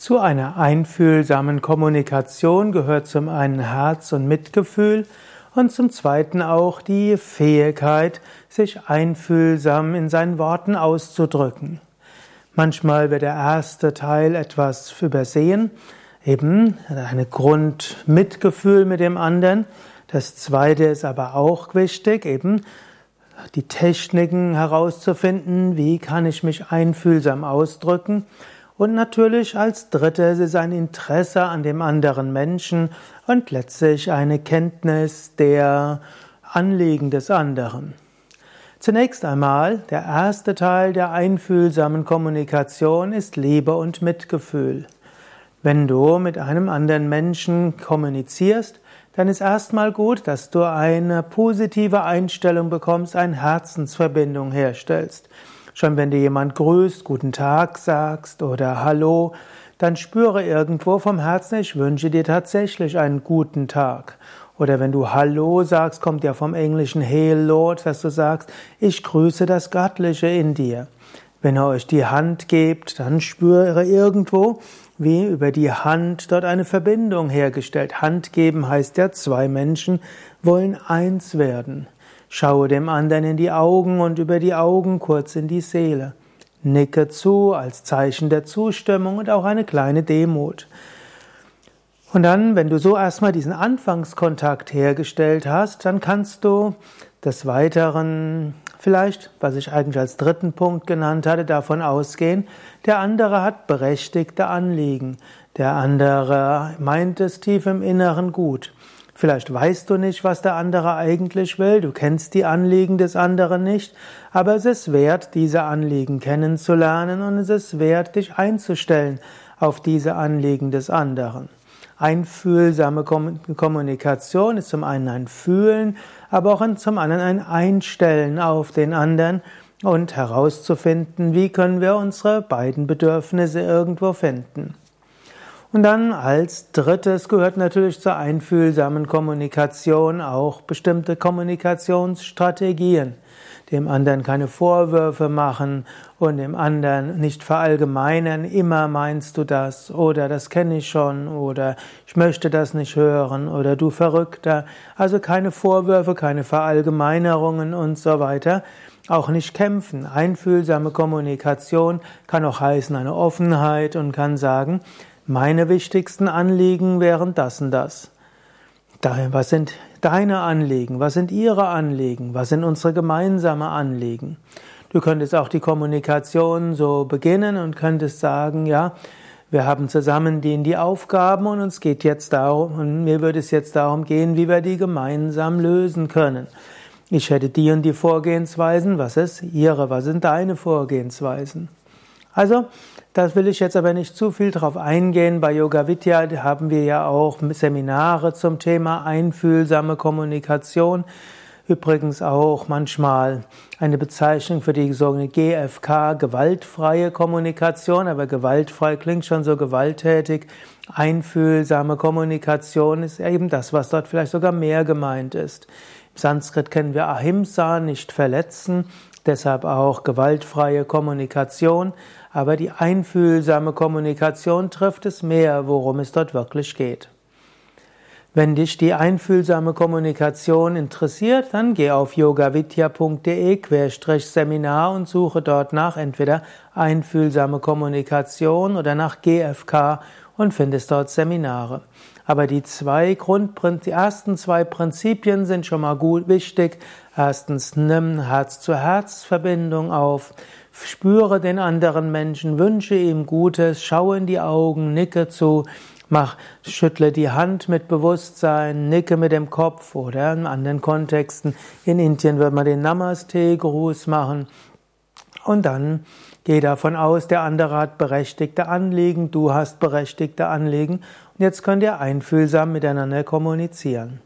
Zu einer einfühlsamen Kommunikation gehört zum einen Herz und Mitgefühl und zum zweiten auch die Fähigkeit, sich einfühlsam in seinen Worten auszudrücken. Manchmal wird der erste Teil etwas übersehen, eben eine Grundmitgefühl mit dem anderen. Das zweite ist aber auch wichtig, eben die Techniken herauszufinden, wie kann ich mich einfühlsam ausdrücken und natürlich als drittes ist ein Interesse an dem anderen Menschen und letztlich eine Kenntnis der Anliegen des anderen. Zunächst einmal, der erste Teil der einfühlsamen Kommunikation ist Liebe und Mitgefühl. Wenn du mit einem anderen Menschen kommunizierst, dann ist erstmal gut, dass du eine positive Einstellung bekommst, eine Herzensverbindung herstellst. Schon wenn du jemand grüßt, guten Tag sagst oder Hallo, dann spüre irgendwo vom Herzen, ich wünsche dir tatsächlich einen guten Tag. Oder wenn du Hallo sagst, kommt ja vom englischen Hail Lord, dass du sagst, ich grüße das Göttliche in dir. Wenn er euch die Hand gebt, dann spüre irgendwo, wie über die Hand dort eine Verbindung hergestellt. Hand geben heißt ja, zwei Menschen wollen eins werden. Schaue dem anderen in die Augen und über die Augen kurz in die Seele. Nicke zu als Zeichen der Zustimmung und auch eine kleine Demut. Und dann, wenn du so erstmal diesen Anfangskontakt hergestellt hast, dann kannst du des Weiteren vielleicht, was ich eigentlich als dritten Punkt genannt hatte, davon ausgehen, der andere hat berechtigte Anliegen. Der andere meint es tief im Inneren gut. Vielleicht weißt du nicht, was der andere eigentlich will, du kennst die Anliegen des anderen nicht, aber es ist wert, diese Anliegen kennenzulernen und es ist wert, dich einzustellen auf diese Anliegen des anderen. Einfühlsame Kommunikation ist zum einen ein Fühlen, aber auch zum anderen ein Einstellen auf den anderen und herauszufinden, wie können wir unsere beiden Bedürfnisse irgendwo finden. Und dann als drittes gehört natürlich zur einfühlsamen Kommunikation auch bestimmte Kommunikationsstrategien. Dem anderen keine Vorwürfe machen und dem anderen nicht verallgemeinern, immer meinst du das oder das kenne ich schon oder ich möchte das nicht hören oder du Verrückter. Also keine Vorwürfe, keine Verallgemeinerungen und so weiter. Auch nicht kämpfen. Einfühlsame Kommunikation kann auch heißen eine Offenheit und kann sagen, meine wichtigsten Anliegen wären das und das. Was sind deine Anliegen? Was sind ihre Anliegen? Was sind unsere gemeinsamen Anliegen? Du könntest auch die Kommunikation so beginnen und könntest sagen, ja, wir haben zusammen die, die Aufgaben und uns geht jetzt darum, und mir würde es jetzt darum gehen, wie wir die gemeinsam lösen können. Ich hätte die und die Vorgehensweisen, was ist ihre, was sind deine Vorgehensweisen? Also, das will ich jetzt aber nicht zu viel drauf eingehen. Bei Yoga Vidya haben wir ja auch Seminare zum Thema einfühlsame Kommunikation. Übrigens auch manchmal eine Bezeichnung für die sogenannte GFK, gewaltfreie Kommunikation, aber gewaltfrei klingt schon so gewalttätig. Einfühlsame Kommunikation ist eben das, was dort vielleicht sogar mehr gemeint ist. Im Sanskrit kennen wir Ahimsa, nicht verletzen. Deshalb auch gewaltfreie Kommunikation, aber die einfühlsame Kommunikation trifft es mehr, worum es dort wirklich geht. Wenn dich die einfühlsame Kommunikation interessiert, dann geh auf yogavidya.de-seminar und suche dort nach entweder einfühlsame Kommunikation oder nach GFK und findest dort Seminare. Aber die zwei Grundprinzipien, die ersten zwei Prinzipien sind schon mal gut wichtig. Erstens, nimm Herz-zu-Herz-Verbindung auf. Spüre den anderen Menschen, wünsche ihm Gutes, schaue in die Augen, nicke zu, mach, schüttle die Hand mit Bewusstsein, nicke mit dem Kopf oder in anderen Kontexten. In Indien wird man den Namaste-Gruß machen. Und dann geh davon aus, der andere hat berechtigte Anliegen, du hast berechtigte Anliegen. Und jetzt könnt ihr einfühlsam miteinander kommunizieren.